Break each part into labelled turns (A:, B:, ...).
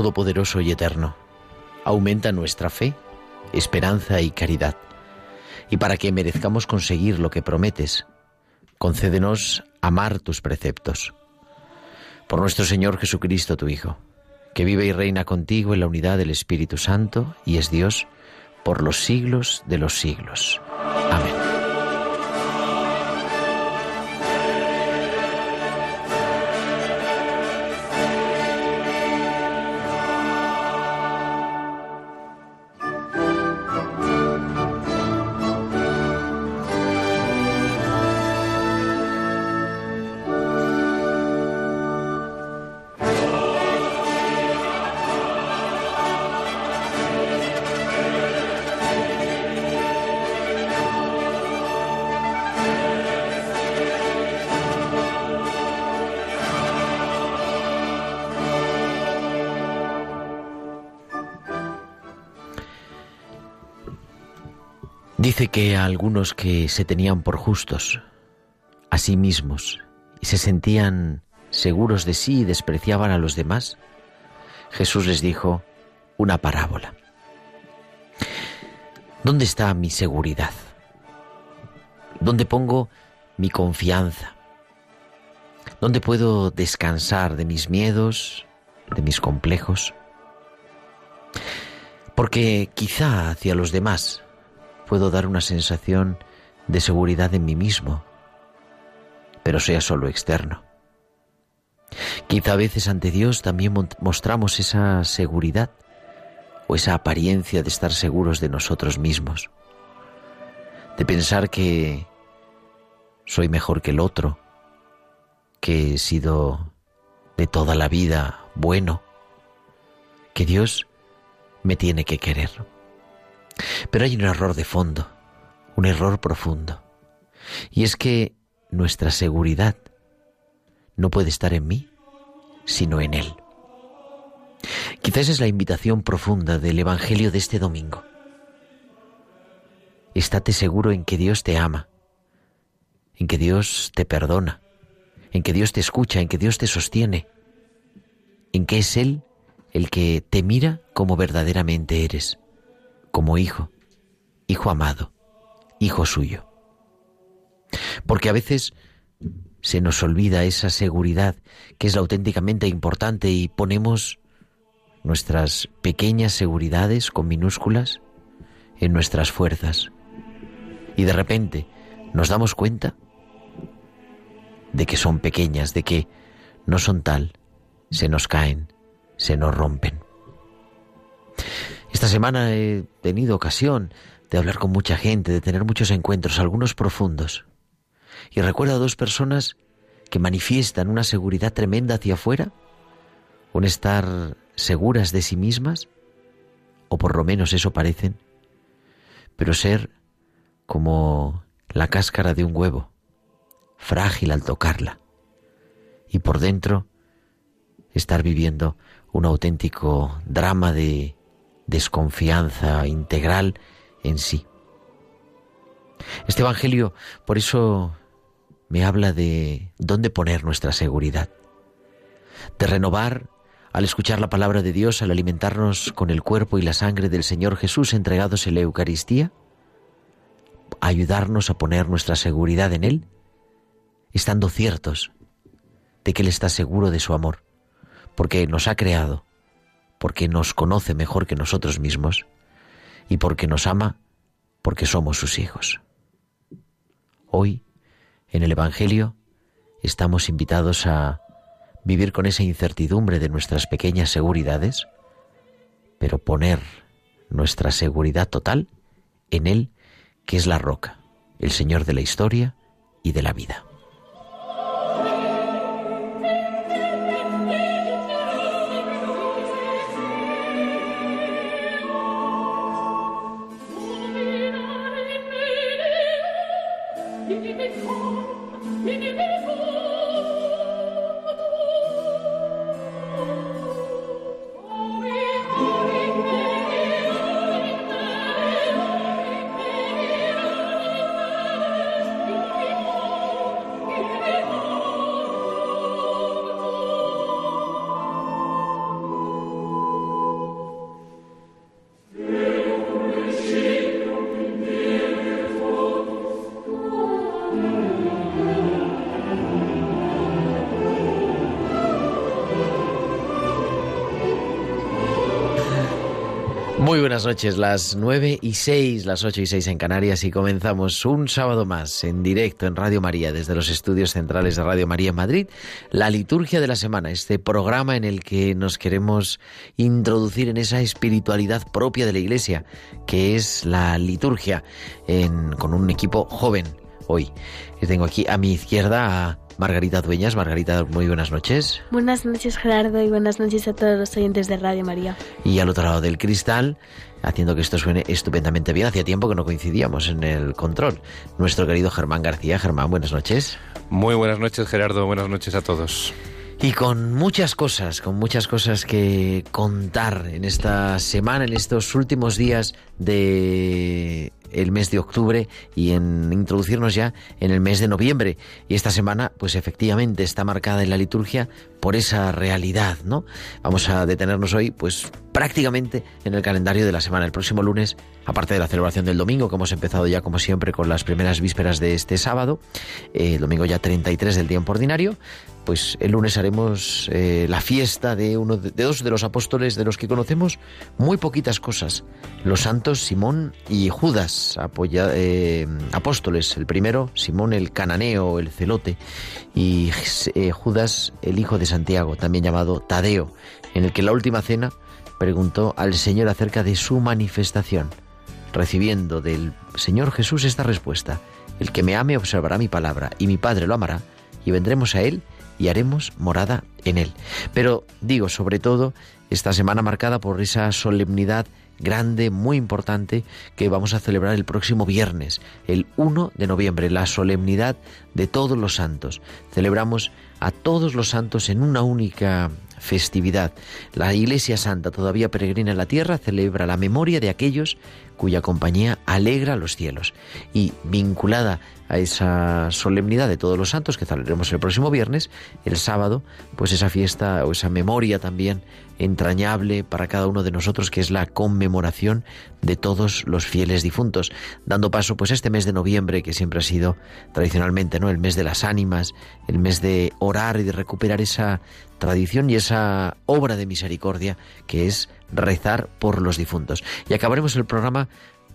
A: Todopoderoso y Eterno, aumenta nuestra fe, esperanza y caridad, y para que merezcamos conseguir lo que prometes, concédenos amar tus preceptos. Por nuestro Señor Jesucristo, tu Hijo, que vive y reina contigo en la unidad del Espíritu Santo y es Dios por los siglos de los siglos. Amén. Que a algunos que se tenían por justos, a sí mismos, y se sentían seguros de sí y despreciaban a los demás, Jesús les dijo una parábola. ¿Dónde está mi seguridad? ¿Dónde pongo mi confianza? ¿Dónde puedo descansar de mis miedos, de mis complejos? Porque quizá hacia los demás puedo dar una sensación de seguridad en mí mismo, pero sea solo externo. Quizá a veces ante Dios también mostramos esa seguridad o esa apariencia de estar seguros de nosotros mismos, de pensar que soy mejor que el otro, que he sido de toda la vida bueno, que Dios me tiene que querer. Pero hay un error de fondo, un error profundo. Y es que nuestra seguridad no puede estar en mí, sino en Él. Quizás es la invitación profunda del Evangelio de este domingo. Estate seguro en que Dios te ama, en que Dios te perdona, en que Dios te escucha, en que Dios te sostiene, en que es Él el que te mira como verdaderamente eres como hijo, hijo amado, hijo suyo. Porque a veces se nos olvida esa seguridad que es la auténticamente importante y ponemos nuestras pequeñas seguridades con minúsculas en nuestras fuerzas. Y de repente nos damos cuenta de que son pequeñas, de que no son tal, se nos caen, se nos rompen. Esta semana he tenido ocasión de hablar con mucha gente, de tener muchos encuentros, algunos profundos. Y recuerdo a dos personas que manifiestan una seguridad tremenda hacia afuera, un estar seguras de sí mismas, o por lo menos eso parecen, pero ser como la cáscara de un huevo, frágil al tocarla, y por dentro estar viviendo un auténtico drama de desconfianza integral en sí. Este Evangelio, por eso, me habla de dónde poner nuestra seguridad, de renovar al escuchar la palabra de Dios, al alimentarnos con el cuerpo y la sangre del Señor Jesús entregados en la Eucaristía, ayudarnos a poner nuestra seguridad en Él, estando ciertos de que Él está seguro de su amor, porque nos ha creado, porque nos conoce mejor que nosotros mismos y porque nos ama porque somos sus hijos. Hoy, en el Evangelio, estamos invitados a vivir con esa incertidumbre de nuestras pequeñas seguridades, pero poner nuestra seguridad total en Él, que es la roca, el Señor de la historia y de la vida. Buenas noches, las 9 y 6, las 8 y 6 en Canarias y comenzamos un sábado más en directo en Radio María desde los estudios centrales de Radio María en Madrid, la liturgia de la semana, este programa en el que nos queremos introducir en esa espiritualidad propia de la Iglesia, que es la liturgia, con un equipo joven hoy. Tengo aquí a mi izquierda a Margarita Dueñas. Margarita, muy buenas noches.
B: Buenas noches, Gerardo, y buenas noches a todos los oyentes de Radio María.
A: Y al otro lado del cristal, haciendo que esto suene estupendamente bien, hacía tiempo que no coincidíamos en el control. Nuestro querido Germán García. Germán, buenas noches.
C: Muy buenas noches, Gerardo. Buenas noches a todos.
A: Y con muchas cosas, con muchas cosas que contar en esta semana, en estos últimos días de el mes de octubre y en introducirnos ya en el mes de noviembre. Y esta semana, pues efectivamente está marcada en la liturgia por esa realidad, ¿no? Vamos a detenernos hoy, pues prácticamente en el calendario de la semana. El próximo lunes, aparte de la celebración del domingo, que hemos empezado ya como siempre con las primeras vísperas de este sábado, eh, el domingo ya 33 del tiempo ordinario, pues el lunes haremos eh, la fiesta de uno de, dos de los apóstoles de los que conocemos muy poquitas cosas, los santos Simón y Judas, eh, apóstoles. El primero, Simón el cananeo, el celote, y Judas el hijo de Santiago, también llamado Tadeo, en el que la última cena preguntó al Señor acerca de su manifestación, recibiendo del Señor Jesús esta respuesta, el que me ame observará mi palabra, y mi Padre lo amará, y vendremos a él y haremos morada en él. Pero digo, sobre todo, esta semana marcada por esa solemnidad grande, muy importante, que vamos a celebrar el próximo viernes, el 1 de noviembre, la solemnidad de todos los santos. Celebramos a todos los santos en una única festividad. La Iglesia Santa, todavía peregrina en la tierra, celebra la memoria de aquellos cuya compañía alegra los cielos. Y vinculada a esa solemnidad de todos los santos que celebraremos el próximo viernes, el sábado, pues esa fiesta o esa memoria también entrañable para cada uno de nosotros que es la conmemoración de todos los fieles difuntos, dando paso pues a este mes de noviembre que siempre ha sido tradicionalmente, ¿no? el mes de las ánimas, el mes de orar y de recuperar esa tradición y esa obra de misericordia que es rezar por los difuntos. Y acabaremos el programa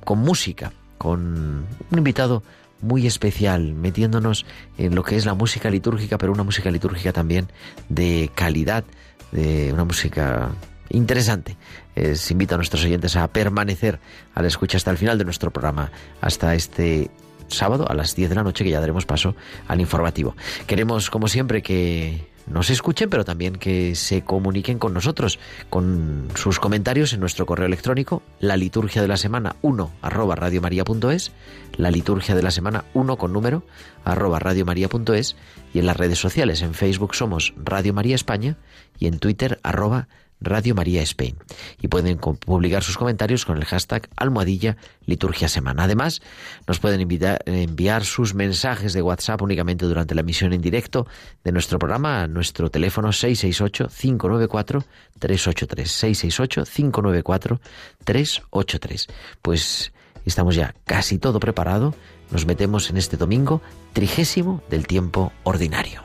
A: con música, con un invitado muy especial, metiéndonos en lo que es la música litúrgica, pero una música litúrgica también de calidad, de una música interesante. Les invito a nuestros oyentes a permanecer a la escucha hasta el final de nuestro programa, hasta este sábado a las 10 de la noche, que ya daremos paso al informativo. Queremos, como siempre, que nos escuchen, pero también que se comuniquen con nosotros, con sus comentarios en nuestro correo electrónico, la liturgia de la semana 1 arroba radiomaria.es, la liturgia de la semana 1 con número arroba radiomaria.es y en las redes sociales, en Facebook somos Radio María España y en Twitter arroba Radio María Spain. Y pueden publicar sus comentarios con el hashtag almohadilla liturgia semana. Además, nos pueden enviar sus mensajes de WhatsApp únicamente durante la emisión en directo de nuestro programa a nuestro teléfono 668-594-383. 668-594-383. Pues estamos ya casi todo preparado. Nos metemos en este domingo trigésimo del tiempo ordinario.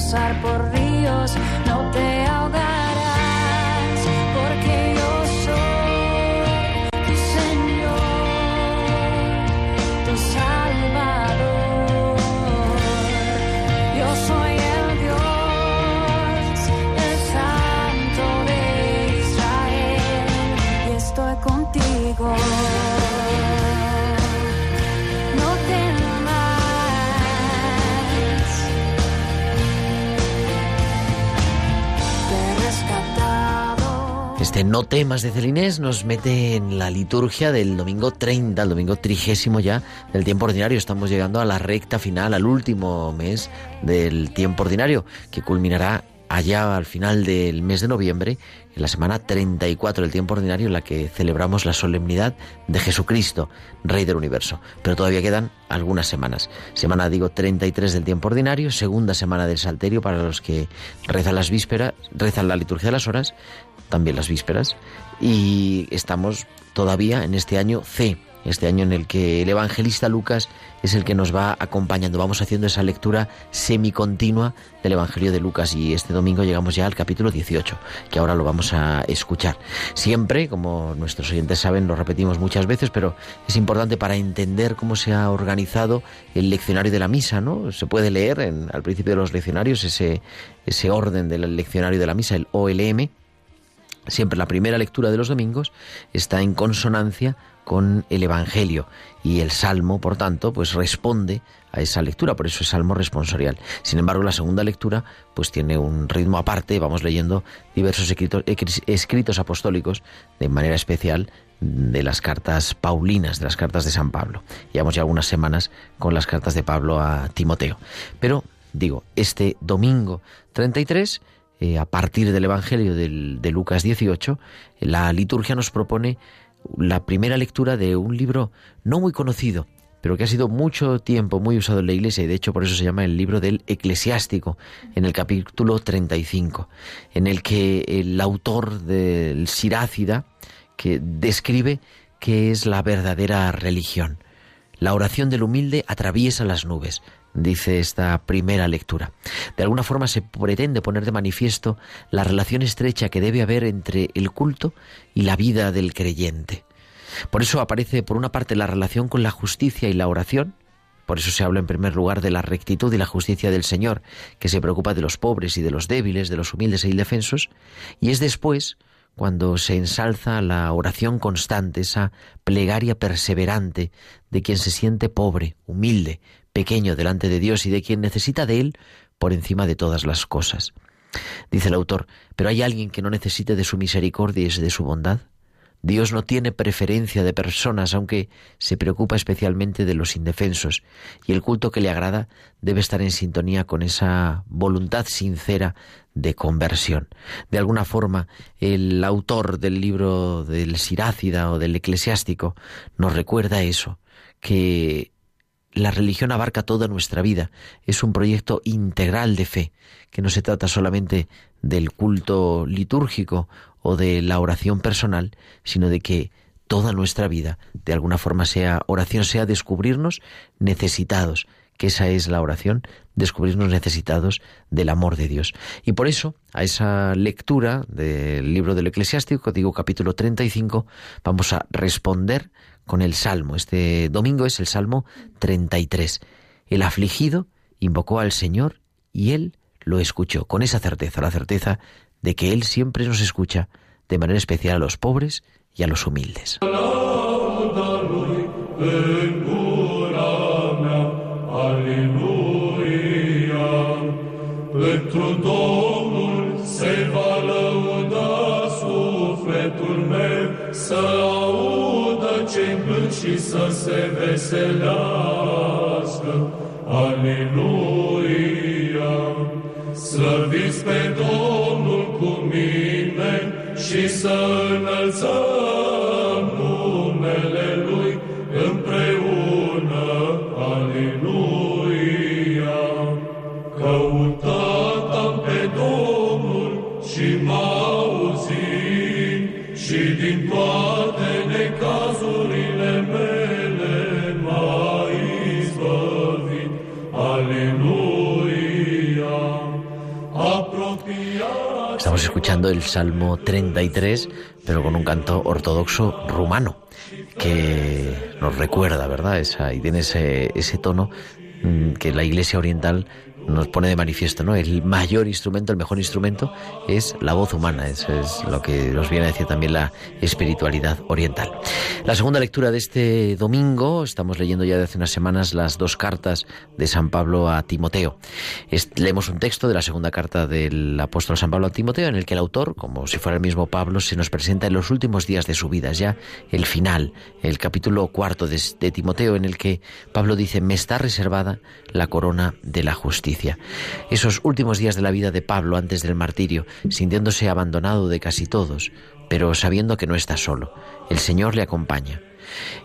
D: Cruzar por ríos, no te
A: Este No temas de Celinés nos mete en la liturgia del domingo 30, el domingo trigésimo ya del tiempo ordinario. Estamos llegando a la recta final, al último mes del tiempo ordinario, que culminará allá al final del mes de noviembre, en la semana 34 del tiempo ordinario, en la que celebramos la solemnidad de Jesucristo, Rey del Universo. Pero todavía quedan algunas semanas. Semana, digo, 33 del tiempo ordinario, segunda semana del Salterio para los que rezan las vísperas, rezan la liturgia de las horas, también las vísperas, y estamos todavía en este año C, este año en el que el evangelista Lucas es el que nos va acompañando. Vamos haciendo esa lectura semicontinua del Evangelio de Lucas y este domingo llegamos ya al capítulo 18, que ahora lo vamos a escuchar. Siempre, como nuestros oyentes saben, lo repetimos muchas veces, pero es importante para entender cómo se ha organizado el leccionario de la misa, ¿no? Se puede leer en, al principio de los leccionarios ese, ese orden del leccionario de la misa, el OLM, Siempre la primera lectura de los domingos está en consonancia con el Evangelio y el Salmo, por tanto, pues responde a esa lectura, por eso es Salmo responsorial. Sin embargo, la segunda lectura pues tiene un ritmo aparte, vamos leyendo diversos escritos, escritos apostólicos de manera especial de las cartas paulinas, de las cartas de San Pablo. Llevamos ya algunas semanas con las cartas de Pablo a Timoteo. Pero, digo, este domingo 33 eh, a partir del Evangelio de Lucas 18, la liturgia nos propone la primera lectura de un libro no muy conocido, pero que ha sido mucho tiempo muy usado en la Iglesia y de hecho por eso se llama el libro del eclesiástico, en el capítulo 35, en el que el autor del Sirácida que describe qué es la verdadera religión. La oración del humilde atraviesa las nubes, dice esta primera lectura. De alguna forma se pretende poner de manifiesto la relación estrecha que debe haber entre el culto y la vida del creyente. Por eso aparece, por una parte, la relación con la justicia y la oración, por eso se habla en primer lugar de la rectitud y la justicia del Señor, que se preocupa de los pobres y de los débiles, de los humildes e indefensos, y es después cuando se ensalza la oración constante, esa plegaria perseverante de quien se siente pobre, humilde, pequeño delante de Dios y de quien necesita de Él por encima de todas las cosas. Dice el autor, pero hay alguien que no necesite de su misericordia y de su bondad. Dios no tiene preferencia de personas, aunque se preocupa especialmente de los indefensos, y el culto que le agrada debe estar en sintonía con esa voluntad sincera de conversión. De alguna forma, el autor del libro del Sirácida o del Eclesiástico nos recuerda eso, que la religión abarca toda nuestra vida, es un proyecto integral de fe, que no se trata solamente del culto litúrgico o de la oración personal, sino de que toda nuestra vida, de alguna forma sea oración, sea descubrirnos necesitados, que esa es la oración, descubrirnos necesitados del amor de Dios. Y por eso, a esa lectura del libro del eclesiástico, digo capítulo 35, vamos a responder con el Salmo. Este domingo es el Salmo 33. El afligido invocó al Señor y Él lo escuchó, con esa certeza, la certeza de que Él siempre nos escucha, de manera especial a los pobres y a los humildes.
E: Pentru Domnul se va lăuda sufletul meu, să audă ce plâng și să se veselească.
F: Aleluia! Slăviți pe Domnul cu mine și să înălțăm
A: escuchando el Salmo 33, pero con un canto ortodoxo rumano, que nos recuerda, ¿verdad? Esa, y tiene ese, ese tono mm, que la Iglesia Oriental nos pone de manifiesto, ¿no? El mayor instrumento, el mejor instrumento es la voz humana, eso es lo que nos viene a decir también la espiritualidad oriental. La segunda lectura de este domingo, estamos leyendo ya de hace unas semanas las dos cartas de San Pablo a Timoteo. Leemos un texto de la segunda carta del apóstol San Pablo a Timoteo en el que el autor, como si fuera el mismo Pablo, se nos presenta en los últimos días de su vida, ya el final, el capítulo cuarto de Timoteo en el que Pablo dice, me está reservada la corona de la justicia. Esos últimos días de la vida de Pablo antes del martirio, sintiéndose abandonado de casi todos, pero sabiendo que no está solo. El Señor le acompaña.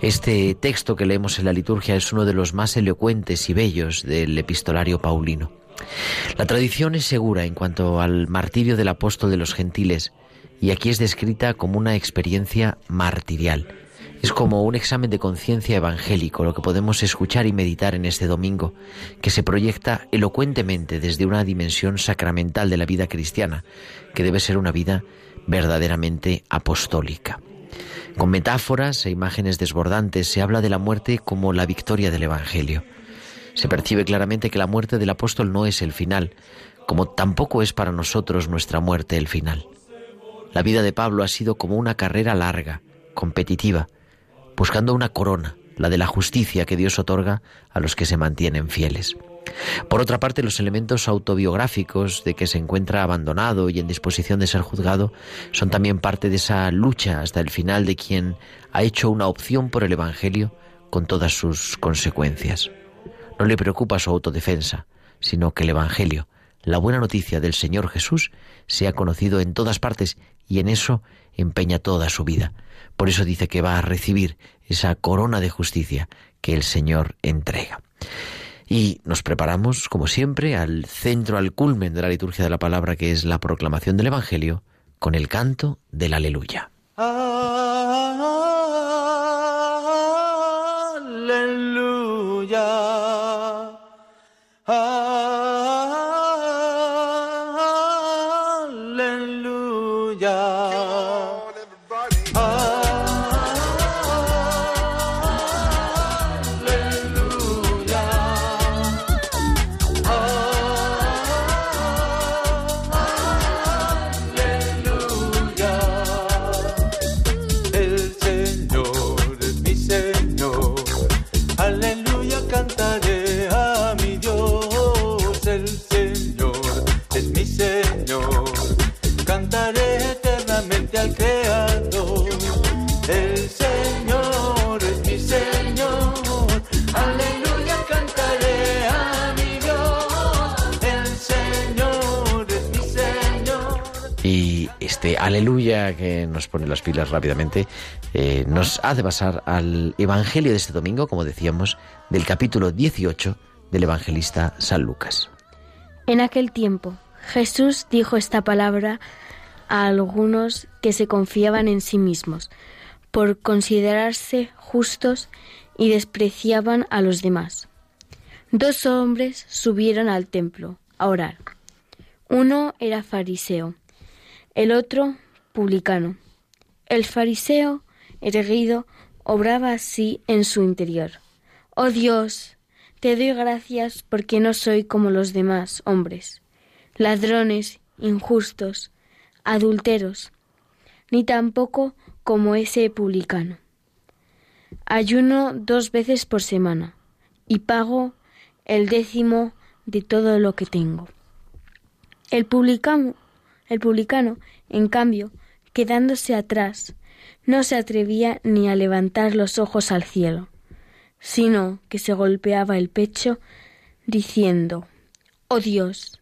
A: Este texto que leemos en la liturgia es uno de los más elocuentes y bellos del epistolario paulino. La tradición es segura en cuanto al martirio del apóstol de los gentiles, y aquí es descrita como una experiencia martirial. Es como un examen de conciencia evangélico lo que podemos escuchar y meditar en este domingo, que se proyecta elocuentemente desde una dimensión sacramental de la vida cristiana, que debe ser una vida verdaderamente apostólica. Con metáforas e imágenes desbordantes se habla de la muerte como la victoria del Evangelio. Se percibe claramente que la muerte del apóstol no es el final, como tampoco es para nosotros nuestra muerte el final. La vida de Pablo ha sido como una carrera larga, competitiva, buscando una corona, la de la justicia que Dios otorga a los que se mantienen fieles. Por otra parte, los elementos autobiográficos de que se encuentra abandonado y en disposición de ser juzgado son también parte de esa lucha hasta el final de quien ha hecho una opción por el Evangelio con todas sus consecuencias. No le preocupa su autodefensa, sino que el Evangelio, la buena noticia del Señor Jesús, sea conocido en todas partes y en eso empeña toda su vida. Por eso dice que va a recibir esa corona de justicia que el Señor entrega. Y nos preparamos, como siempre, al centro, al culmen de la liturgia de la palabra, que es la proclamación del Evangelio, con el canto del aleluya.
E: Aleluya.
A: Que nos pone las pilas rápidamente eh, nos hace pasar al Evangelio de este domingo, como decíamos, del capítulo 18 del evangelista San Lucas.
B: En aquel tiempo, Jesús dijo esta palabra a algunos que se confiaban en sí mismos por considerarse justos y despreciaban a los demás. Dos hombres subieron al templo a orar. Uno era fariseo, el otro El fariseo, erguido, obraba así en su interior. Oh Dios, te doy gracias porque no soy como los demás hombres, ladrones, injustos, adulteros, ni tampoco como ese publicano. Ayuno dos veces por semana y pago el décimo de todo lo que tengo. El publicano, el publicano, en cambio, quedándose atrás, no se atrevía ni a levantar los ojos al cielo, sino que se golpeaba el pecho diciendo, Oh Dios,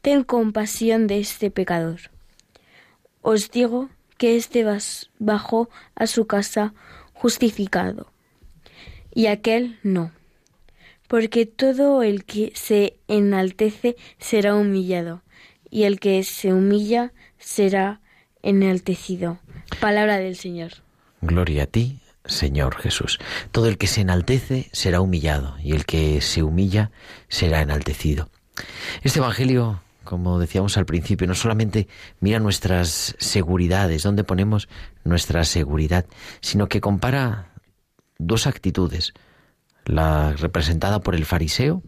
B: ten compasión de este pecador. Os digo que éste bajó a su casa justificado, y aquel no, porque todo el que se enaltece será humillado, y el que se humilla será enaltecido. Palabra del Señor.
A: Gloria a ti, Señor Jesús. Todo el que se enaltece será humillado y el que se humilla será enaltecido. Este Evangelio, como decíamos al principio, no solamente mira nuestras seguridades, dónde ponemos nuestra seguridad, sino que compara dos actitudes, la representada por el fariseo,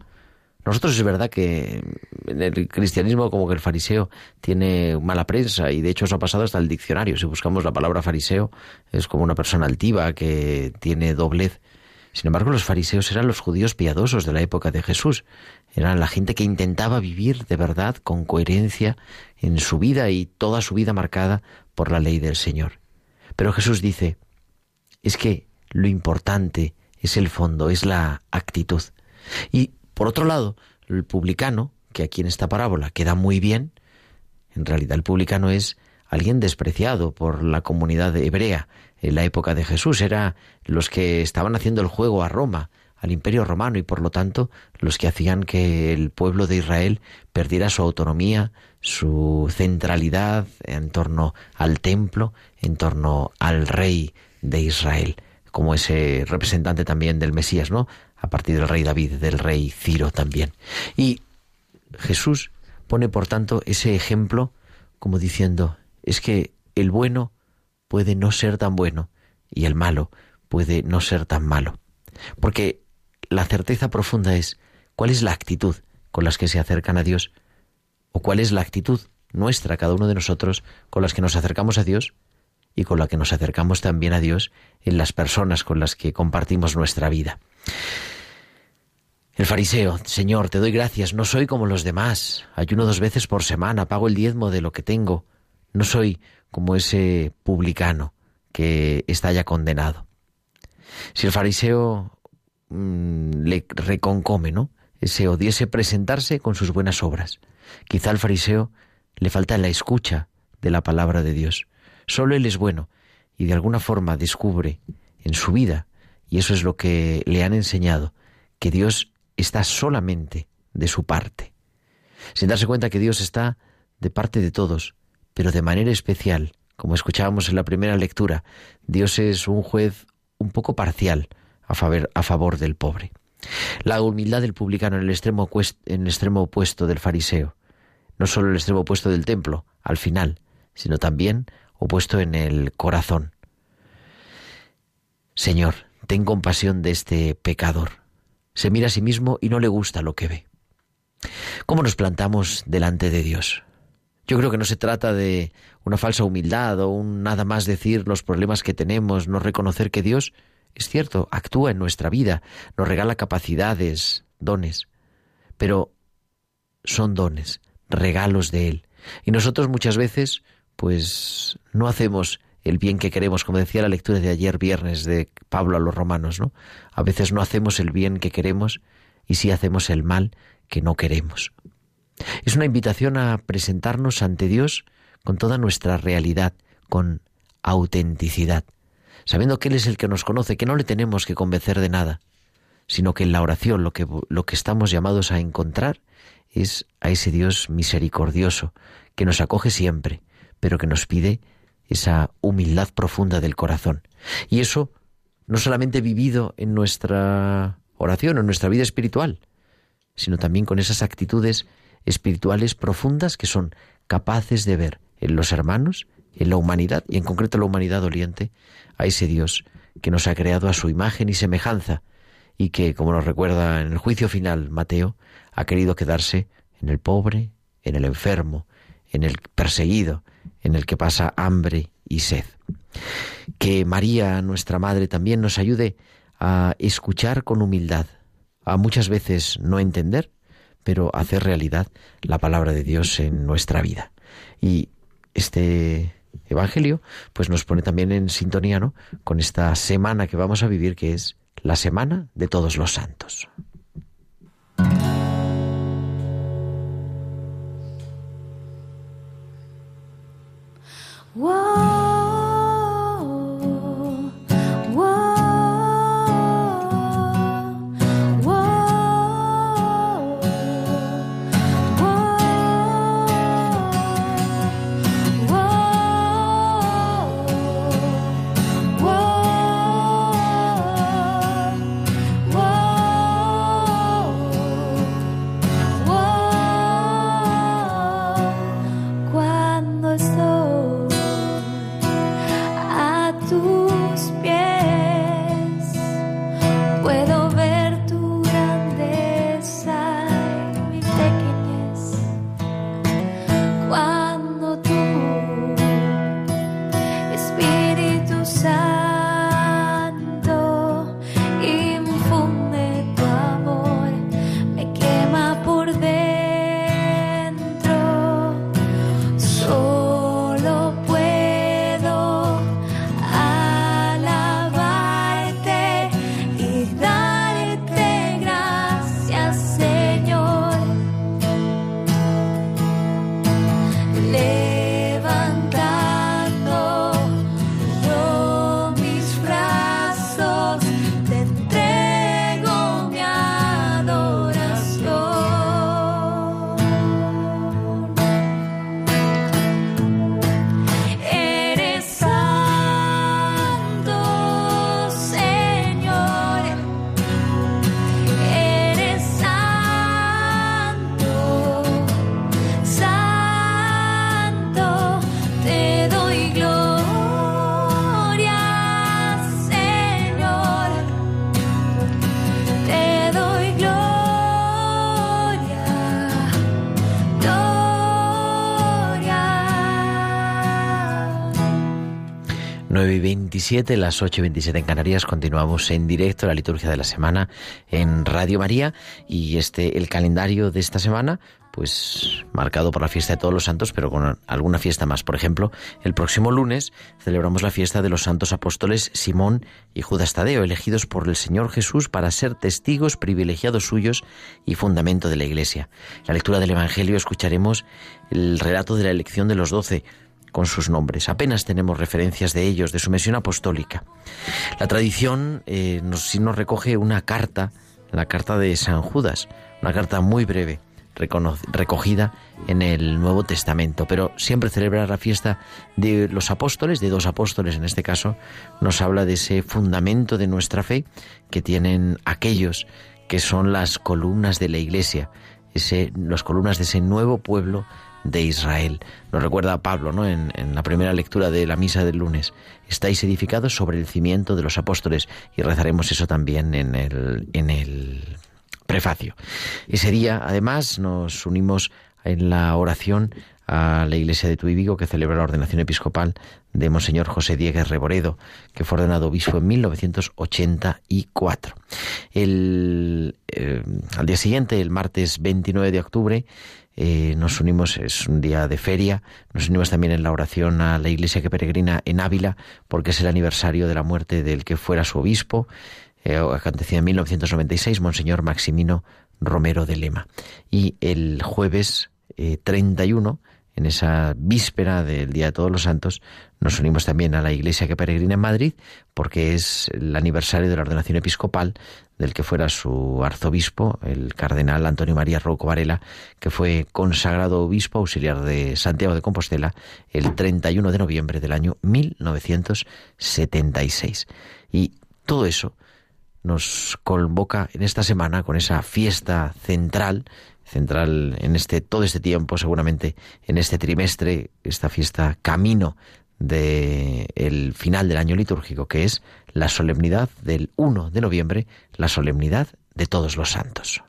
A: nosotros es verdad que en el cristianismo como que el fariseo tiene mala prensa y de hecho eso ha pasado hasta el diccionario. Si buscamos la palabra fariseo es como una persona altiva que tiene doblez. Sin embargo, los fariseos eran los judíos piadosos de la época de Jesús. Eran la gente que intentaba vivir de verdad con coherencia en su vida y toda su vida marcada por la ley del Señor. Pero Jesús dice, es que lo importante es el fondo, es la actitud. Y por otro lado, el publicano, que aquí en esta parábola queda muy bien, en realidad el publicano es alguien despreciado por la comunidad hebrea en la época de Jesús. Era los que estaban haciendo el juego a Roma, al imperio romano, y por lo tanto los que hacían que el pueblo de Israel perdiera su autonomía, su centralidad en torno al templo, en torno al rey de Israel, como ese representante también del Mesías, ¿no? A partir del rey David, del rey Ciro también. Y Jesús pone, por tanto, ese ejemplo como diciendo, es que el bueno puede no ser tan bueno y el malo puede no ser tan malo. Porque la certeza profunda es cuál es la actitud con las que se acercan a Dios o cuál es la actitud nuestra, cada uno de nosotros, con las que nos acercamos a Dios y con la que nos acercamos también a Dios en las personas con las que compartimos nuestra vida. El fariseo, Señor, te doy gracias, no soy como los demás, ayuno dos veces por semana, pago el diezmo de lo que tengo, no soy como ese publicano que está ya condenado. Si el fariseo mm, le reconcome, ¿no? Ese odiese presentarse con sus buenas obras. Quizá al fariseo le falta la escucha de la palabra de Dios. Solo él es bueno y de alguna forma descubre en su vida, y eso es lo que le han enseñado, que Dios está solamente de su parte, sin darse cuenta que Dios está de parte de todos, pero de manera especial, como escuchábamos en la primera lectura, Dios es un juez un poco parcial a favor, a favor del pobre. La humildad del publicano en el, extremo, en el extremo opuesto del fariseo, no solo el extremo opuesto del templo, al final, sino también opuesto en el corazón. Señor, ten compasión de este pecador se mira a sí mismo y no le gusta lo que ve. ¿Cómo nos plantamos delante de Dios? Yo creo que no se trata de una falsa humildad o un nada más decir los problemas que tenemos, no reconocer que Dios, es cierto, actúa en nuestra vida, nos regala capacidades, dones, pero son dones, regalos de Él. Y nosotros muchas veces, pues, no hacemos el bien que queremos, como decía la lectura de ayer viernes de Pablo a los romanos, ¿no? A veces no hacemos el bien que queremos y sí hacemos el mal que no queremos. Es una invitación a presentarnos ante Dios con toda nuestra realidad, con autenticidad, sabiendo que Él es el que nos conoce, que no le tenemos que convencer de nada, sino que en la oración lo que, lo que estamos llamados a encontrar es a ese Dios misericordioso, que nos acoge siempre, pero que nos pide esa humildad profunda del corazón. Y eso no solamente vivido en nuestra oración o en nuestra vida espiritual, sino también con esas actitudes espirituales profundas que son capaces de ver en los hermanos, en la humanidad, y en concreto la humanidad doliente, a ese Dios que nos ha creado a su imagen y semejanza, y que, como nos recuerda en el juicio final Mateo, ha querido quedarse en el pobre, en el enfermo, en el perseguido, en el que pasa hambre y sed. Que María, nuestra Madre, también nos ayude a escuchar con humildad, a muchas veces no entender, pero hacer realidad la palabra de Dios en nuestra vida. Y este Evangelio pues nos pone también en sintonía ¿no? con esta semana que vamos a vivir, que es la semana de todos los santos. Whoa. 9 y 27, las 8 y 27 en Canarias. Continuamos en directo la liturgia de la semana en Radio María y este el calendario de esta semana pues marcado por la fiesta de todos los santos, pero con alguna fiesta más. Por ejemplo, el próximo lunes celebramos la fiesta de los santos apóstoles Simón y Judas Tadeo, elegidos por el Señor Jesús para ser testigos privilegiados suyos y fundamento de la Iglesia. La lectura del Evangelio escucharemos el relato de la elección de los doce con sus nombres. Apenas tenemos referencias de ellos, de su misión apostólica. La tradición eh, nos, sí nos recoge una carta, la carta de San Judas, una carta muy breve, recogida en el Nuevo Testamento, pero siempre celebrar la fiesta de los apóstoles, de dos apóstoles en este caso, nos habla de ese fundamento de nuestra fe que tienen aquellos que son las columnas de la Iglesia, ese, las columnas de ese nuevo pueblo de Israel. Nos recuerda Pablo ¿no? En, en, la primera lectura de la misa del lunes. Estáis edificados sobre el cimiento de los apóstoles y rezaremos eso también en el, en el prefacio. Ese día, además, nos unimos en la oración a la iglesia de Tuibigo que celebra la ordenación episcopal de Monseñor José Diegues Reboredo, que fue ordenado obispo en 1984. El, eh, al día siguiente, el martes 29 de octubre, eh, nos unimos, es un día de feria, nos unimos también en la oración a la iglesia que peregrina en Ávila, porque es el aniversario de la muerte del que fuera su obispo, eh, en 1996, Monseñor Maximino Romero de Lema. Y el jueves 31, en esa víspera del Día de Todos los Santos, nos unimos también a la iglesia que peregrina en Madrid, porque es el aniversario de la ordenación episcopal del que fuera su arzobispo, el cardenal Antonio María Rocco Varela, que fue consagrado obispo auxiliar de Santiago de Compostela el 31 de noviembre del año 1976. Y todo eso nos convoca en esta semana con esa fiesta central central en este todo este tiempo, seguramente en este trimestre, esta fiesta camino de el final del año litúrgico, que es la solemnidad del 1 de noviembre, la solemnidad de todos los santos.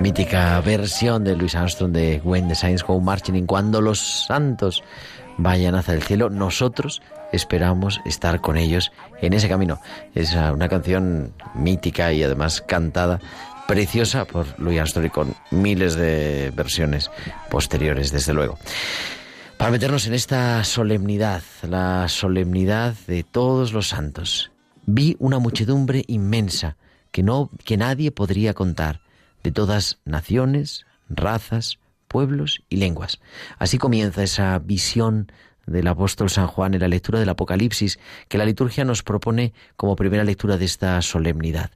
A: Mítica versión de Louis Armstrong de When the Saints Go Marching. Cuando los santos vayan hacia el cielo, nosotros esperamos estar con ellos en ese camino. Es una canción mítica y además cantada preciosa por Louis Armstrong con miles de versiones posteriores, desde luego. Para meternos en esta solemnidad, la solemnidad de todos los santos, vi una muchedumbre inmensa que no que nadie podría contar, de todas naciones, razas, pueblos y lenguas. Así comienza esa visión del apóstol San Juan en la lectura del Apocalipsis que la liturgia nos propone como primera lectura de esta solemnidad.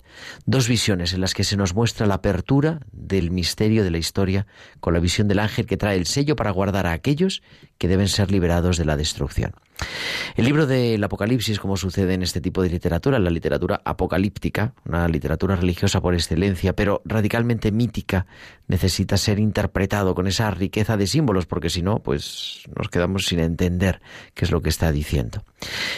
A: Dos visiones en las que se nos muestra la apertura del misterio de la historia con la visión del ángel que trae el sello para guardar a aquellos que deben ser liberados de la destrucción. El libro del Apocalipsis, como sucede en este tipo de literatura, la literatura apocalíptica, una literatura religiosa por excelencia, pero radicalmente mítica, necesita ser interpretado con esa riqueza de símbolos, porque si no, pues nos quedamos sin entender qué es lo que está diciendo.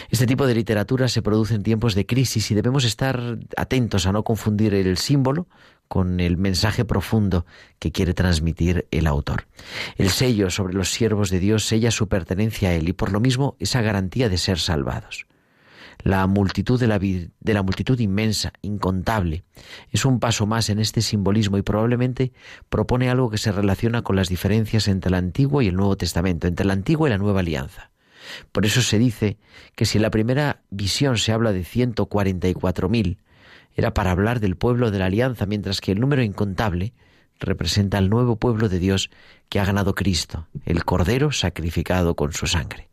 A: Este tipo de literatura se produce en tiempos de crisis y debemos estar atentos a no confundir el símbolo con el mensaje profundo que quiere transmitir el autor. El sello sobre los siervos de Dios sella su pertenencia a Él y por lo mismo esa garantía de ser salvados. La multitud de la, de la multitud inmensa, incontable, es un paso más en este simbolismo y probablemente propone algo que se relaciona con las diferencias entre el Antiguo y el Nuevo Testamento, entre la Antigua y la Nueva Alianza. Por eso se dice que si en la primera visión se habla de 144.000, era para hablar del pueblo de la alianza, mientras que el número incontable representa al nuevo pueblo de Dios que ha ganado Cristo, el Cordero sacrificado con su sangre.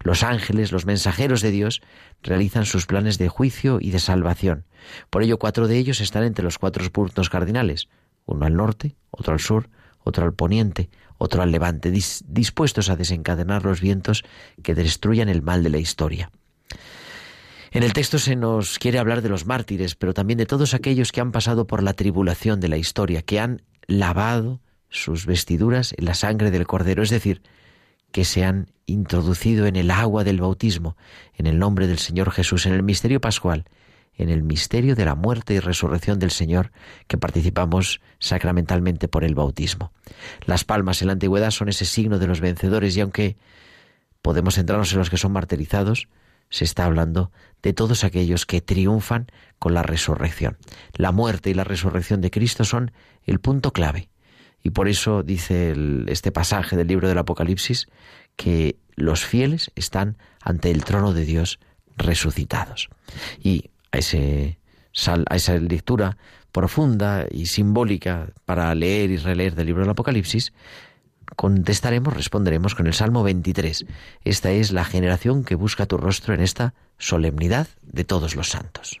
A: Los ángeles, los mensajeros de Dios, realizan sus planes de juicio y de salvación. Por ello, cuatro de ellos están entre los cuatro puntos cardinales, uno al norte, otro al sur, otro al poniente, otro al levante, dispuestos a desencadenar los vientos que destruyan el mal de la historia. En el texto se nos quiere hablar de los mártires, pero también de todos aquellos que han pasado por la tribulación de la historia, que han lavado sus vestiduras en la sangre del Cordero, es decir, que se han introducido en el agua del bautismo, en el nombre del Señor Jesús, en el misterio pascual, en el misterio de la muerte y resurrección del Señor, que participamos sacramentalmente por el bautismo. Las palmas en la antigüedad son ese signo de los vencedores y aunque podemos centrarnos en los que son martirizados, se está hablando de todos aquellos que triunfan con la resurrección. La muerte y la resurrección de Cristo son el punto clave. Y por eso dice este pasaje del libro del Apocalipsis que los fieles están ante el trono de Dios resucitados. Y a, esa lectura profunda y simbólica para leer y releer del libro del Apocalipsis, contestaremos, responderemos con el Salmo 23. Esta es la generación que busca tu rostro en esta solemnidad de todos los santos.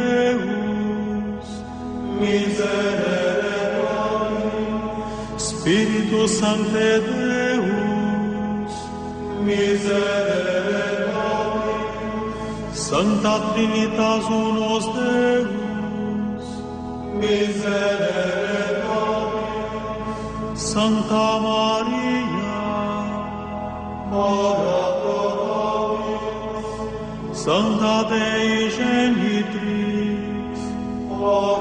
E: miserere Spiritus Sancte Deus, miserere Sancta Trinitas Unus Deus, miserere Sancta Maria, ora pro nobis, Sancta Dei Genitrix, ora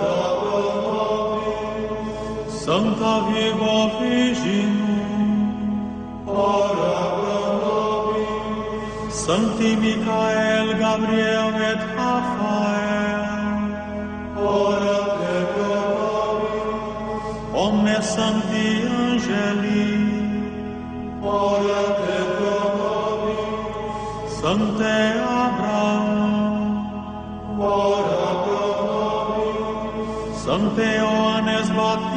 E: Sancti Michael, Gabriel et Raphael, ora pro nobis. Omnes Sancti Angeli, ora pro nobis. Sancte ora pro nobis. Sancte Ioannes Baptista,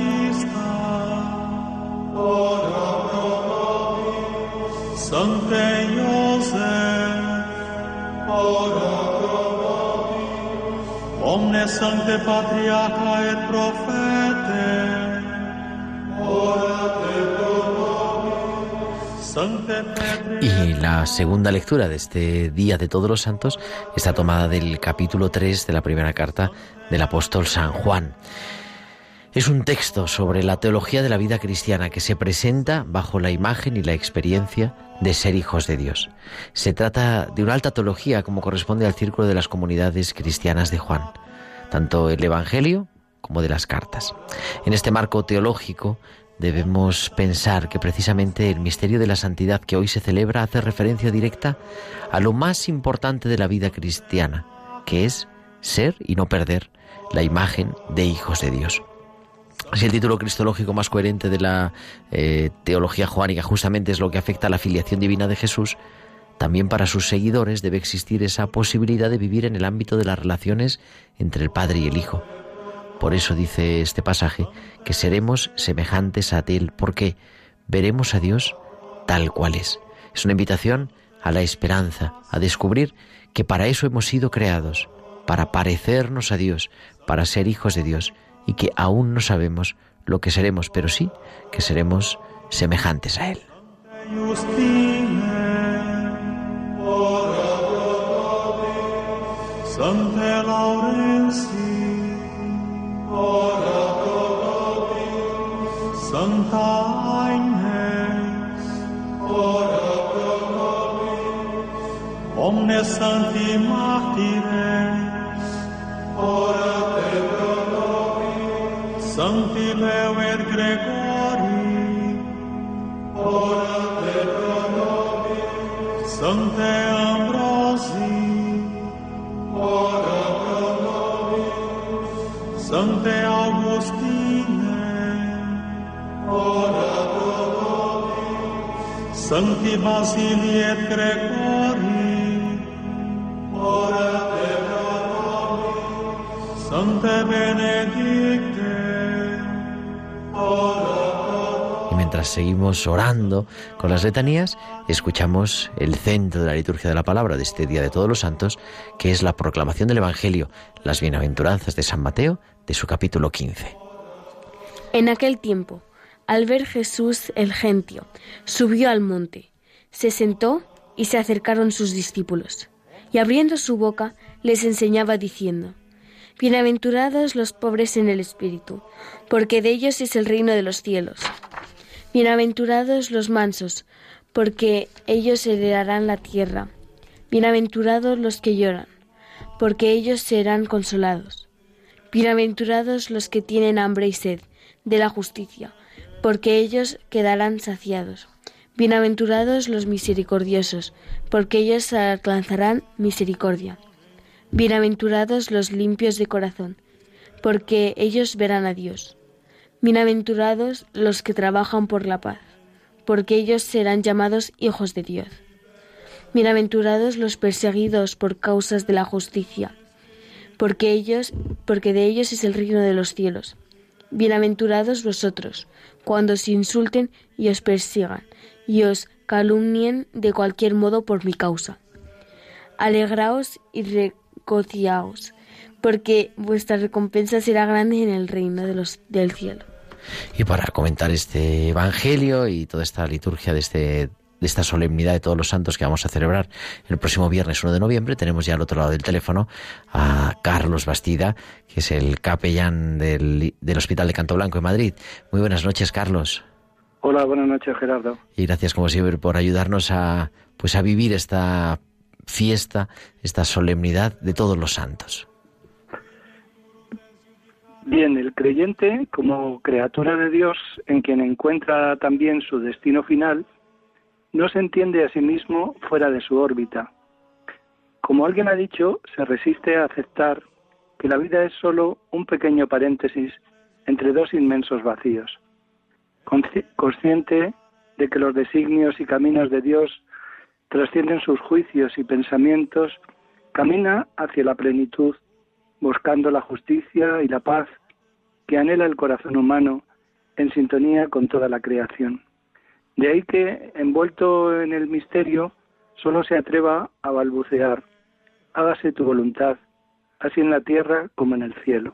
E: Sancte Patriarcha et
A: Y la segunda lectura de este Día de Todos los Santos está tomada del capítulo 3 de la primera carta del apóstol San Juan. Es un texto sobre la teología de la vida cristiana que se presenta bajo la imagen y la experiencia de ser hijos de Dios. Se trata de una alta teología como corresponde al círculo de las comunidades cristianas de Juan, tanto el Evangelio como de las cartas. En este marco teológico debemos pensar que precisamente el misterio de la santidad que hoy se celebra hace referencia directa a lo más importante de la vida cristiana, que es ser y no perder la imagen de hijos de Dios. Si el título cristológico más coherente de la eh, teología joánica justamente es lo que afecta a la filiación divina de Jesús, también para sus seguidores debe existir esa posibilidad de vivir en el ámbito de las relaciones entre el Padre y el Hijo. Por eso dice este pasaje que seremos semejantes a Él, porque veremos a Dios tal cual es. Es una invitación a la esperanza, a descubrir que para eso hemos sido creados, para parecernos a Dios, para ser hijos de Dios, y que aún no sabemos lo que seremos, pero sí que seremos semejantes a Él.
E: Santa Laurenci, ora pro nobis. Santa Agnes, ora pro nobis. Omnes Sancti Martires, ora pro nobis. Sancti Leo et Gregori, ora pro nobis. Sancte ora pro nobis. Sancti Basili et Gregori, ora pro nobis. Ora
A: Y mientras seguimos orando con las letanías, escuchamos el centro de la liturgia de la palabra de este Día de Todos los Santos, que es la proclamación del Evangelio, las bienaventuranzas de San Mateo, de su capítulo 15.
B: En aquel tiempo, al ver Jesús el gentio, subió al monte, se sentó y se acercaron sus discípulos. Y abriendo su boca, les enseñaba diciendo, Bienaventurados los pobres en el espíritu, porque de ellos es el reino de los cielos. Bienaventurados los mansos, porque ellos heredarán la tierra. Bienaventurados los que lloran, porque ellos serán consolados. Bienaventurados los que tienen hambre y sed de la justicia, porque ellos quedarán saciados. Bienaventurados los misericordiosos, porque ellos alcanzarán misericordia. Bienaventurados los limpios de corazón, porque ellos verán a Dios. Bienaventurados los que trabajan por la paz, porque ellos serán llamados hijos de Dios. Bienaventurados los perseguidos por causas de la justicia, porque ellos, porque de ellos es el reino de los cielos. Bienaventurados vosotros, cuando os insulten y os persigan, y os calumnien de cualquier modo por mi causa. Alegraos y regociaos, porque vuestra recompensa será grande en el reino de los, del cielo.
A: Y para comentar este Evangelio y toda esta liturgia de, este, de esta solemnidad de todos los santos que vamos a celebrar el próximo viernes 1 de noviembre, tenemos ya al otro lado del teléfono a Carlos Bastida, que es el capellán del, del Hospital de Canto Blanco en Madrid. Muy buenas noches, Carlos.
G: Hola, buenas noches, Gerardo.
A: Y gracias, como siempre, por ayudarnos a, pues, a vivir esta fiesta, esta solemnidad de todos los santos.
G: Bien, el creyente, como criatura de Dios, en quien encuentra también su destino final, no se entiende a sí mismo fuera de su órbita. Como alguien ha dicho, se resiste a aceptar que la vida es sólo un pequeño paréntesis entre dos inmensos vacíos. Consci- Consciente de que los designios y caminos de Dios trascienden sus juicios y pensamientos, camina hacia la plenitud, buscando la justicia y la paz que anhela el corazón humano en sintonía con toda la creación. De ahí que, envuelto en el misterio, solo se atreva a balbucear, hágase tu voluntad, así en la tierra como en el cielo.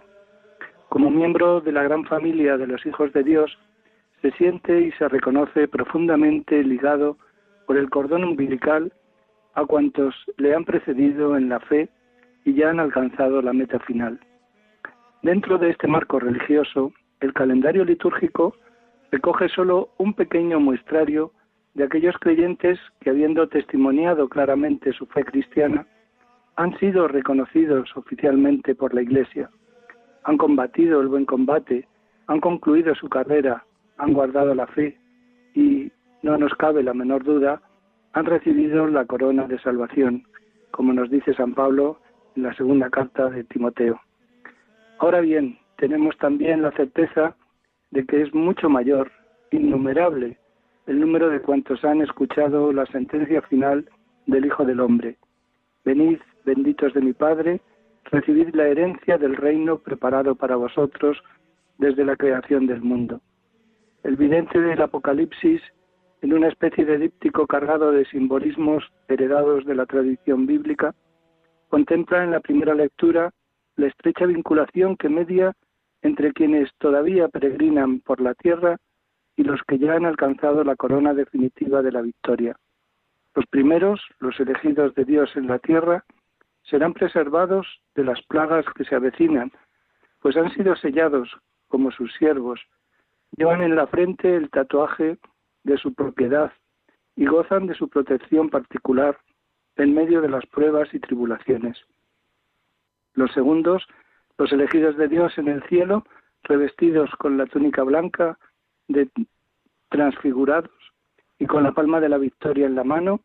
G: Como miembro de la gran familia de los hijos de Dios, se siente y se reconoce profundamente ligado por el cordón umbilical a cuantos le han precedido en la fe y ya han alcanzado la meta final. Dentro de este marco religioso, el calendario litúrgico recoge solo un pequeño muestrario de aquellos creyentes que, habiendo testimoniado claramente su fe cristiana, han sido reconocidos oficialmente por la Iglesia, han combatido el buen combate, han concluido su carrera, han guardado la fe y, no nos cabe la menor duda, han recibido la corona de salvación, como nos dice San Pablo en la segunda carta de Timoteo. Ahora bien, tenemos también la certeza de que es mucho mayor, innumerable, el número de cuantos han escuchado la sentencia final del Hijo del Hombre. Venid, benditos de mi Padre, recibid la herencia del reino preparado para vosotros desde la creación del mundo. El vidente del Apocalipsis, en una especie de díptico cargado de simbolismos heredados de la tradición bíblica, contempla en la primera lectura la estrecha vinculación que media entre quienes todavía peregrinan por la tierra y los que ya han alcanzado la corona definitiva de la victoria. Los primeros, los elegidos de Dios en la tierra, serán preservados de las plagas que se avecinan, pues han sido sellados como sus siervos, llevan en la frente el tatuaje de su propiedad y gozan de su protección particular en medio de las pruebas y tribulaciones. Los segundos, los elegidos de Dios en el cielo, revestidos con la túnica blanca de transfigurados y con la palma de la victoria en la mano,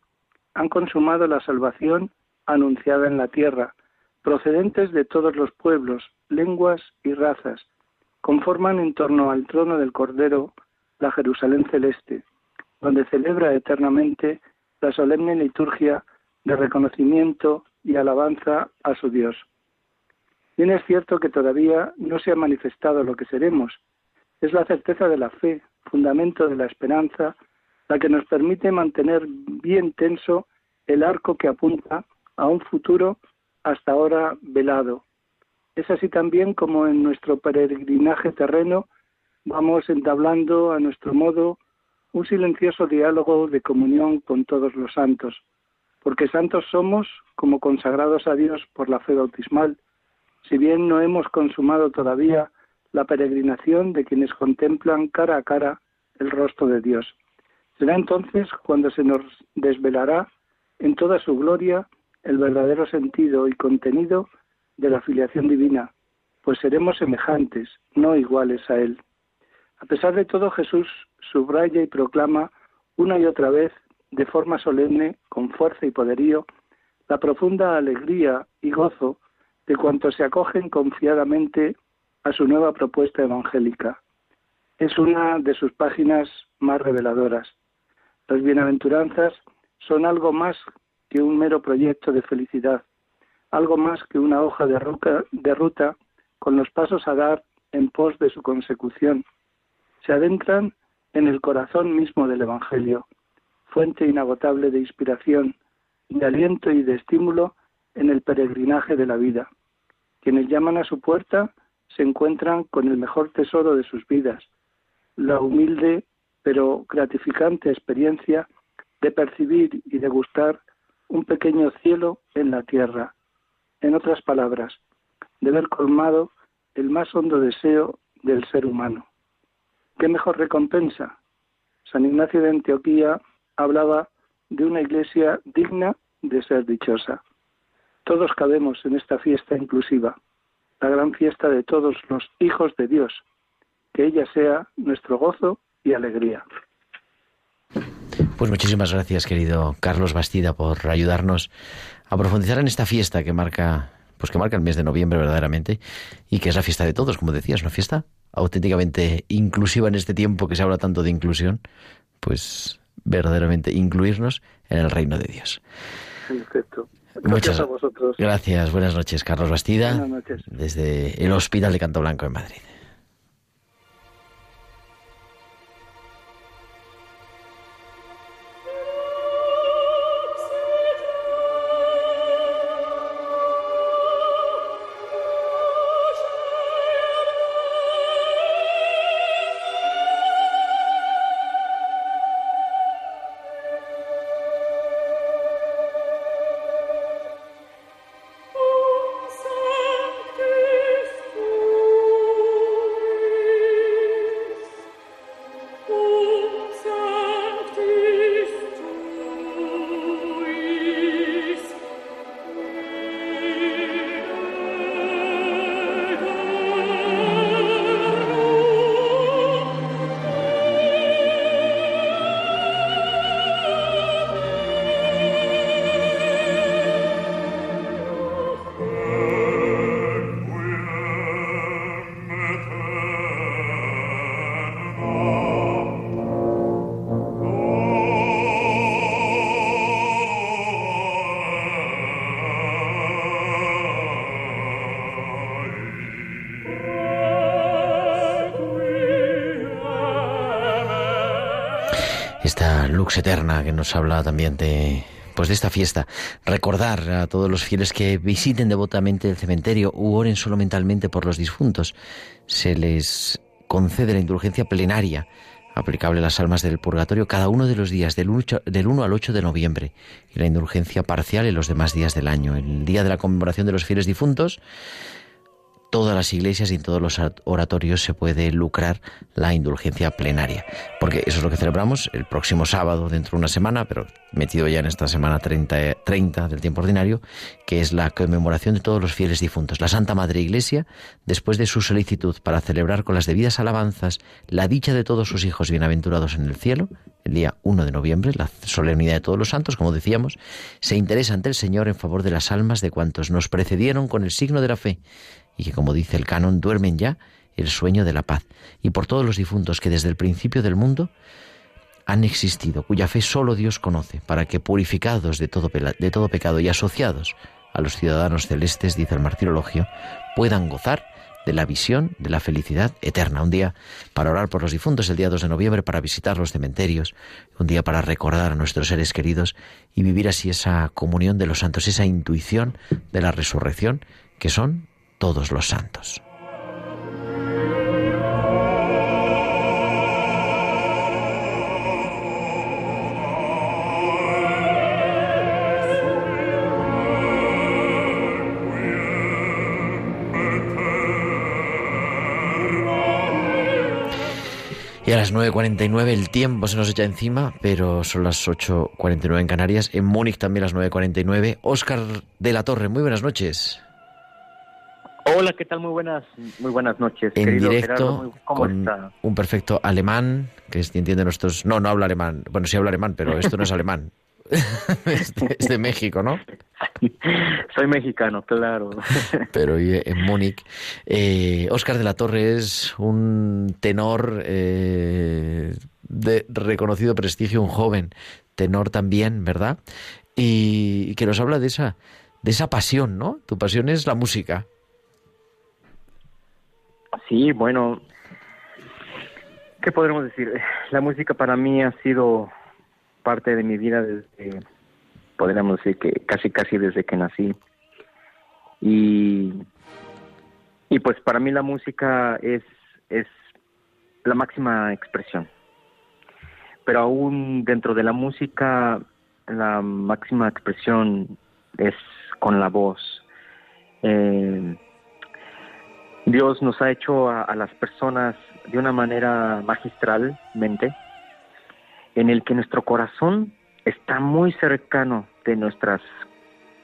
G: han consumado la salvación anunciada en la tierra, procedentes de todos los pueblos, lenguas y razas, conforman en torno al trono del Cordero la Jerusalén celeste, donde celebra eternamente la solemne liturgia de reconocimiento y alabanza a su Dios. Bien es cierto que todavía no se ha manifestado lo que seremos. Es la certeza de la fe, fundamento de la esperanza, la que nos permite mantener bien tenso el arco que apunta a un futuro hasta ahora velado. Es así también como en nuestro peregrinaje terreno vamos entablando a nuestro modo un silencioso diálogo de comunión con todos los santos, porque santos somos como consagrados a Dios por la fe bautismal, si bien no hemos consumado todavía la peregrinación de quienes contemplan cara a cara el rostro de Dios. Será entonces cuando se nos desvelará en toda su gloria el verdadero sentido y contenido de la filiación divina, pues seremos semejantes, no iguales a Él. A pesar de todo, Jesús subraya y proclama una y otra vez, de forma solemne, con fuerza y poderío, la profunda alegría y gozo de cuantos se acogen confiadamente a su nueva propuesta evangélica. Es una de sus páginas más reveladoras. Las bienaventuranzas son algo más que un mero proyecto de felicidad, algo más que una hoja de, de ruta con los pasos a dar en pos de su consecución. Se adentran en el corazón mismo del Evangelio, fuente inagotable de inspiración, de aliento y de estímulo en el peregrinaje de la vida. Quienes llaman a su puerta se encuentran con el mejor tesoro de sus vidas, la humilde pero gratificante experiencia de percibir y de gustar un pequeño cielo en la tierra. En otras palabras, de ver colmado el más hondo deseo del ser humano. ¿Qué mejor recompensa? San Ignacio de Antioquía hablaba de una iglesia digna de ser dichosa. Todos cabemos en esta fiesta inclusiva, la gran fiesta de todos los hijos de Dios. Que ella sea nuestro gozo y alegría.
A: Pues muchísimas gracias, querido Carlos Bastida, por ayudarnos a profundizar en esta fiesta que marca, pues que marca el mes de noviembre verdaderamente y que es la fiesta de todos, como decías, una fiesta auténticamente inclusiva en este tiempo que se habla tanto de inclusión, pues verdaderamente incluirnos en el reino de Dios.
G: Perfecto.
A: Gracias Muchas a vosotros. Gracias. Buenas noches, Carlos Bastida.
G: Buenas noches.
A: Desde el Hospital de Canto Blanco en Madrid. Que nos habla también de pues de esta fiesta. Recordar a todos los fieles que visiten devotamente el cementerio u oren solo mentalmente por los difuntos. Se les concede la indulgencia plenaria aplicable a las almas del purgatorio cada uno de los días del 1, al 8 de noviembre y la indulgencia parcial en los demás días del año. El día de la conmemoración de los fieles difuntos todas las iglesias y en todos los oratorios se puede lucrar la indulgencia plenaria. Porque eso es lo que celebramos el próximo sábado, dentro de una semana, pero metido ya en esta semana 30, 30 del tiempo ordinario, que es la conmemoración de todos los fieles difuntos. La Santa Madre Iglesia, después de su solicitud para celebrar con las debidas alabanzas la dicha de todos sus hijos bienaventurados en el cielo, el día 1 de noviembre, la solemnidad de todos los santos, como decíamos, se interesa ante el Señor en favor de las almas de cuantos nos precedieron con el signo de la fe y que, como dice el canon, duermen ya el sueño de la paz, y por todos los difuntos que desde el principio del mundo han existido, cuya fe solo Dios conoce, para que purificados de todo, de todo pecado y asociados a los ciudadanos celestes, dice el martirologio, puedan gozar de la visión de la felicidad eterna. Un día para orar por los difuntos, el día 2 de noviembre para visitar los cementerios, un día para recordar a nuestros seres queridos y vivir así esa comunión de los santos, esa intuición de la resurrección, que son todos los santos. Y a las 9.49 el tiempo se nos echa encima, pero son las 8.49 en Canarias. En Múnich también las 9.49. Óscar de la Torre, muy buenas noches.
H: Hola, ¿qué tal? Muy buenas, muy buenas noches.
A: En directo con un perfecto alemán, que entiende nuestros... No, no habla alemán. Bueno, sí habla alemán, pero esto no es alemán. es, de, México, ¿no?
H: Soy mexicano, claro.
A: Pero vive en Múnich. Eh, Oscar de la Torre es un tenor eh, de reconocido prestigio, un joven tenor también, ¿verdad? Y que nos habla de esa, de esa pasión, ¿no? Tu pasión es la música.
H: Sí, bueno, ¿qué podremos decir? La música para mí ha sido parte de mi vida desde, podríamos decir que casi casi desde que nací. Y, y pues para mí la música es, es la máxima expresión. Pero aún dentro de la música, la máxima expresión es con la voz. Eh, Dios nos ha hecho a, las personas de una manera magistralmente, en el que nuestro corazón está muy cercano de nuestras,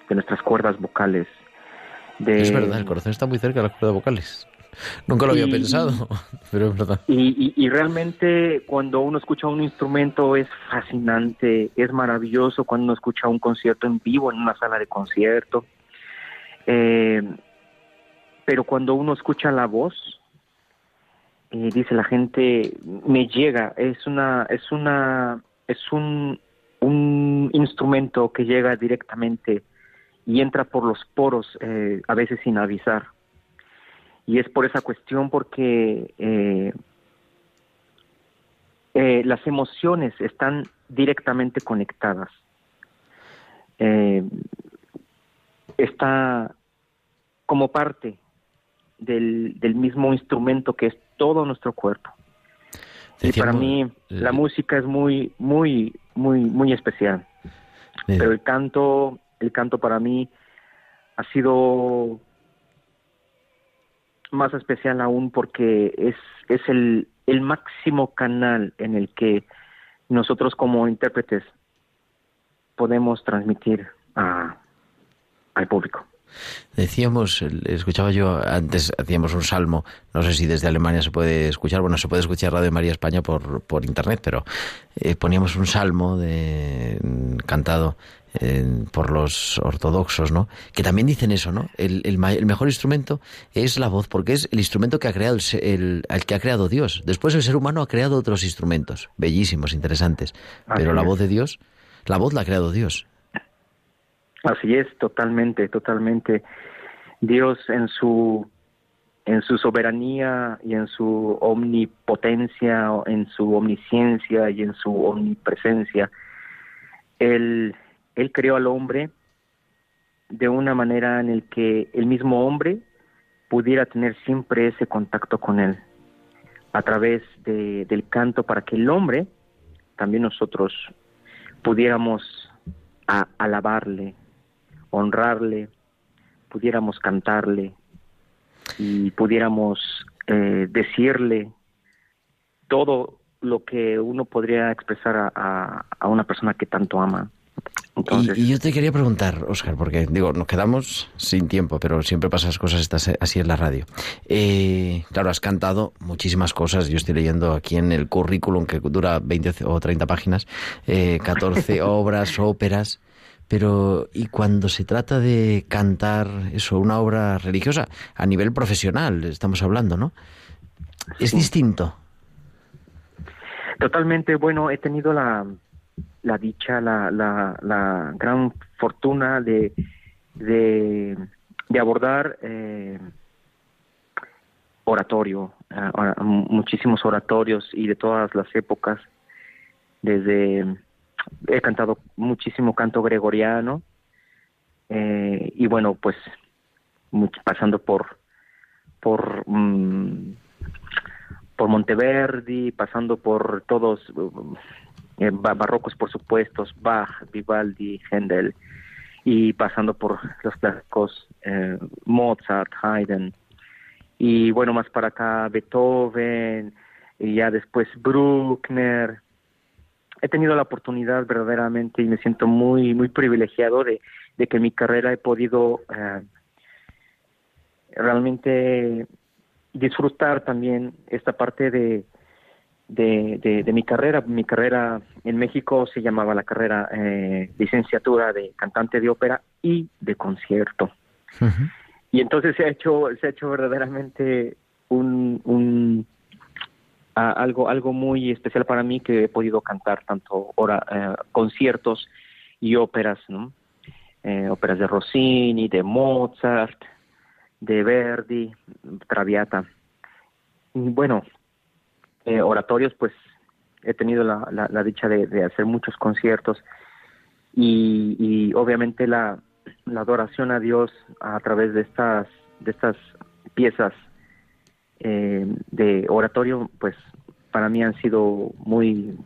H: de nuestras cuerdas vocales.
A: Es verdad, el corazón está muy cerca de las cuerdas vocales. Nunca lo había pensado, pero es verdad.
H: Y, y, realmente cuando uno escucha un instrumento es fascinante, es maravilloso cuando uno escucha un concierto en vivo en una sala de concierto. Eh, pero cuando uno escucha la voz, eh, dice la gente, me llega, es una, es una, es un, un instrumento que llega directamente y entra por los poros, eh, a veces sin avisar. Y es por esa cuestión porque eh, las emociones están directamente conectadas. está como parte del, del mismo instrumento que es todo nuestro cuerpo. y para mí la música es muy, muy, muy, muy especial. Pero el canto, el canto para mí ha sido más especial aún porque es, es el, el máximo canal en el que nosotros como intérpretes podemos transmitir a, al público.
A: Decíamos, escuchaba yo antes, hacíamos un salmo, no sé si desde Alemania se puede escuchar, bueno, se puede escuchar Radio María España por, por internet, pero eh, poníamos un salmo de, cantado eh, por los ortodoxos, ¿no? Que también dicen eso, ¿no? El, el, mejor instrumento es la voz, porque es el instrumento que ha creado el, el, que ha creado Dios. Después el ser humano ha creado otros instrumentos, bellísimos, interesantes, pero la voz de Dios, la voz la ha creado Dios.
H: Así es, totalmente, totalmente. Dios en su en su soberanía y en su omnipotencia, en su omnisciencia y en su omnipresencia, él, él creó al hombre de una manera en la que el mismo hombre pudiera tener siempre ese contacto con él a través de, del canto para que el hombre, también nosotros, pudiéramos alabarle, honrarle, pudiéramos cantarle y pudiéramos eh, decirle todo lo que uno podría expresar a, a, una persona que tanto ama.
A: y, yo te quería preguntar, Oscar, porque digo, nos quedamos sin tiempo, pero siempre pasas cosas estas, así en la radio. Eh, claro, has cantado muchísimas cosas. Yo estoy leyendo aquí en el currículum que dura 20 o 30 páginas, eh, 14 obras, óperas. Pero, ¿y cuando se trata de cantar eso, una obra religiosa, a nivel profesional, estamos hablando, ¿no? ¿Es distinto?
H: Totalmente, bueno, he tenido la, la dicha, la, la, la gran fortuna de, de, de abordar eh, oratorio, uh, muchísimos oratorios y de todas las épocas, desde he cantado muchísimo canto gregoriano eh, y bueno pues pasando por por mm, por Monteverdi pasando por todos eh, barrocos por supuesto Bach Vivaldi Händel y pasando por los clásicos eh, Mozart Haydn y bueno más para acá Beethoven y ya después Bruckner he tenido la oportunidad verdaderamente y me siento muy muy privilegiado de, de que mi carrera he podido eh, realmente disfrutar también esta parte de, de, de, mi carrera. Mi carrera en México se llamaba la carrera eh, licenciatura de cantante de ópera y de concierto. Y entonces se ha hecho se ha hecho verdaderamente un, un algo, algo muy especial para mí que he podido cantar tanto hora, eh, conciertos y óperas, ¿no? Eh, óperas de Rossini, de Mozart, de Verdi, Traviata. Y bueno, eh, oratorios, pues he tenido la, la, dicha de, hacer muchos conciertos y, y obviamente la, la adoración a Dios a través de estas, de estas piezas eh, de oratorio, pues para mí han sido muy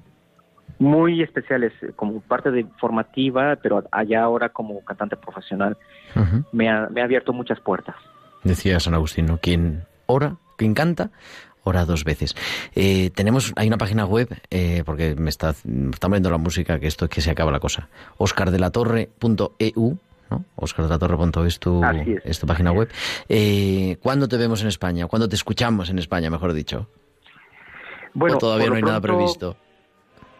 H: muy especiales como parte de formativa, pero allá ahora como cantante profesional me, ha, me ha abierto muchas puertas.
A: Decía San Agustín, Quien ora, quien canta, ora dos veces. Eh, tenemos, hay una página web, eh, porque me está, está viendo la música, que esto es que se acaba la cosa. oscardelatorre.eu ¿no? es tu, es. tu página web. Eh, ¿Cuándo te vemos en España? ¿Cuándo te escuchamos en España, mejor dicho?
H: Bueno,
A: todavía no hay nada previsto.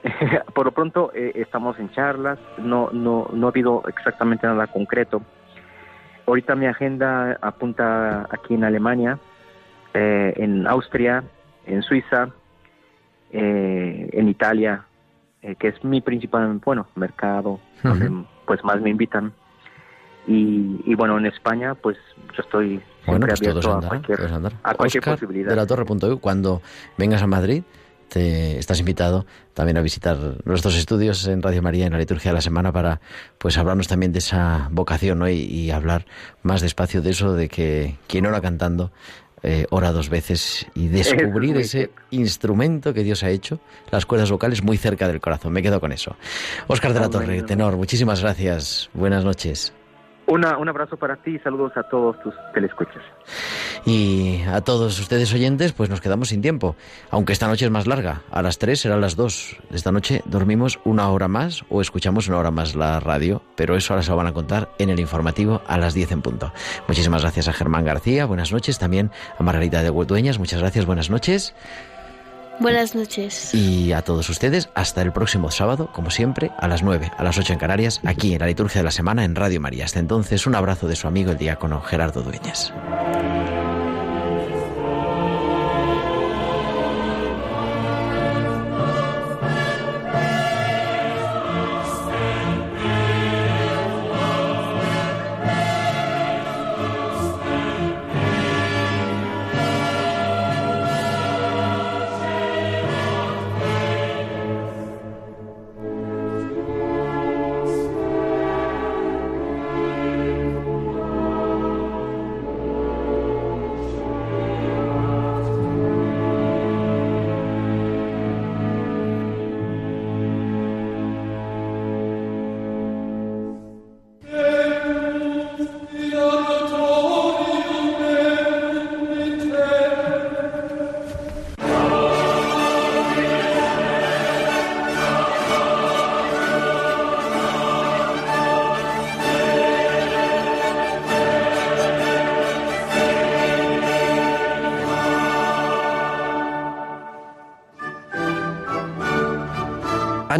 H: por lo pronto eh, estamos en charlas, no, no, no ha habido exactamente nada concreto. Ahorita mi agenda apunta aquí en Alemania, eh, en Austria, en Suiza, eh, en Italia, que es mi principal, bueno, mercado, donde pues más me invitan. Y, y, bueno, en España, pues yo estoy
A: bueno, pues todos andar, a cualquier,
H: A cualquier posibilidad.
A: De la torre.eu, cuando vengas a Madrid, te estás invitado también a visitar nuestros estudios en Radio María en la liturgia de la semana para pues hablarnos también de esa vocación ¿no? y, hablar más despacio de eso de que quien ora cantando eh, ora dos veces y descubrir ese instrumento que Dios ha hecho, las cuerdas vocales muy cerca del corazón. Me quedo con eso. Óscar de la Torre, tenor, muchísimas gracias. Buenas noches.
H: Una, un abrazo para ti y saludos a todos tus telescuchas.
A: Y a todos ustedes oyentes, pues nos quedamos sin tiempo. Aunque esta noche es más larga. A las 3 serán las 2. Esta noche dormimos una hora más o escuchamos una hora más la radio, pero eso ahora se lo van a contar en el informativo a las 10 en punto. Muchísimas gracias a Germán García, buenas noches. También a Margarita de Huertueñas, muchas gracias, buenas noches.
B: Buenas noches.
A: Y a todos ustedes, hasta el próximo sábado, como siempre, a las 9, a las 8 en Canarias, aquí en la liturgia de la semana en Radio María. Hasta entonces, un abrazo de su amigo el diácono Gerardo Dueñas.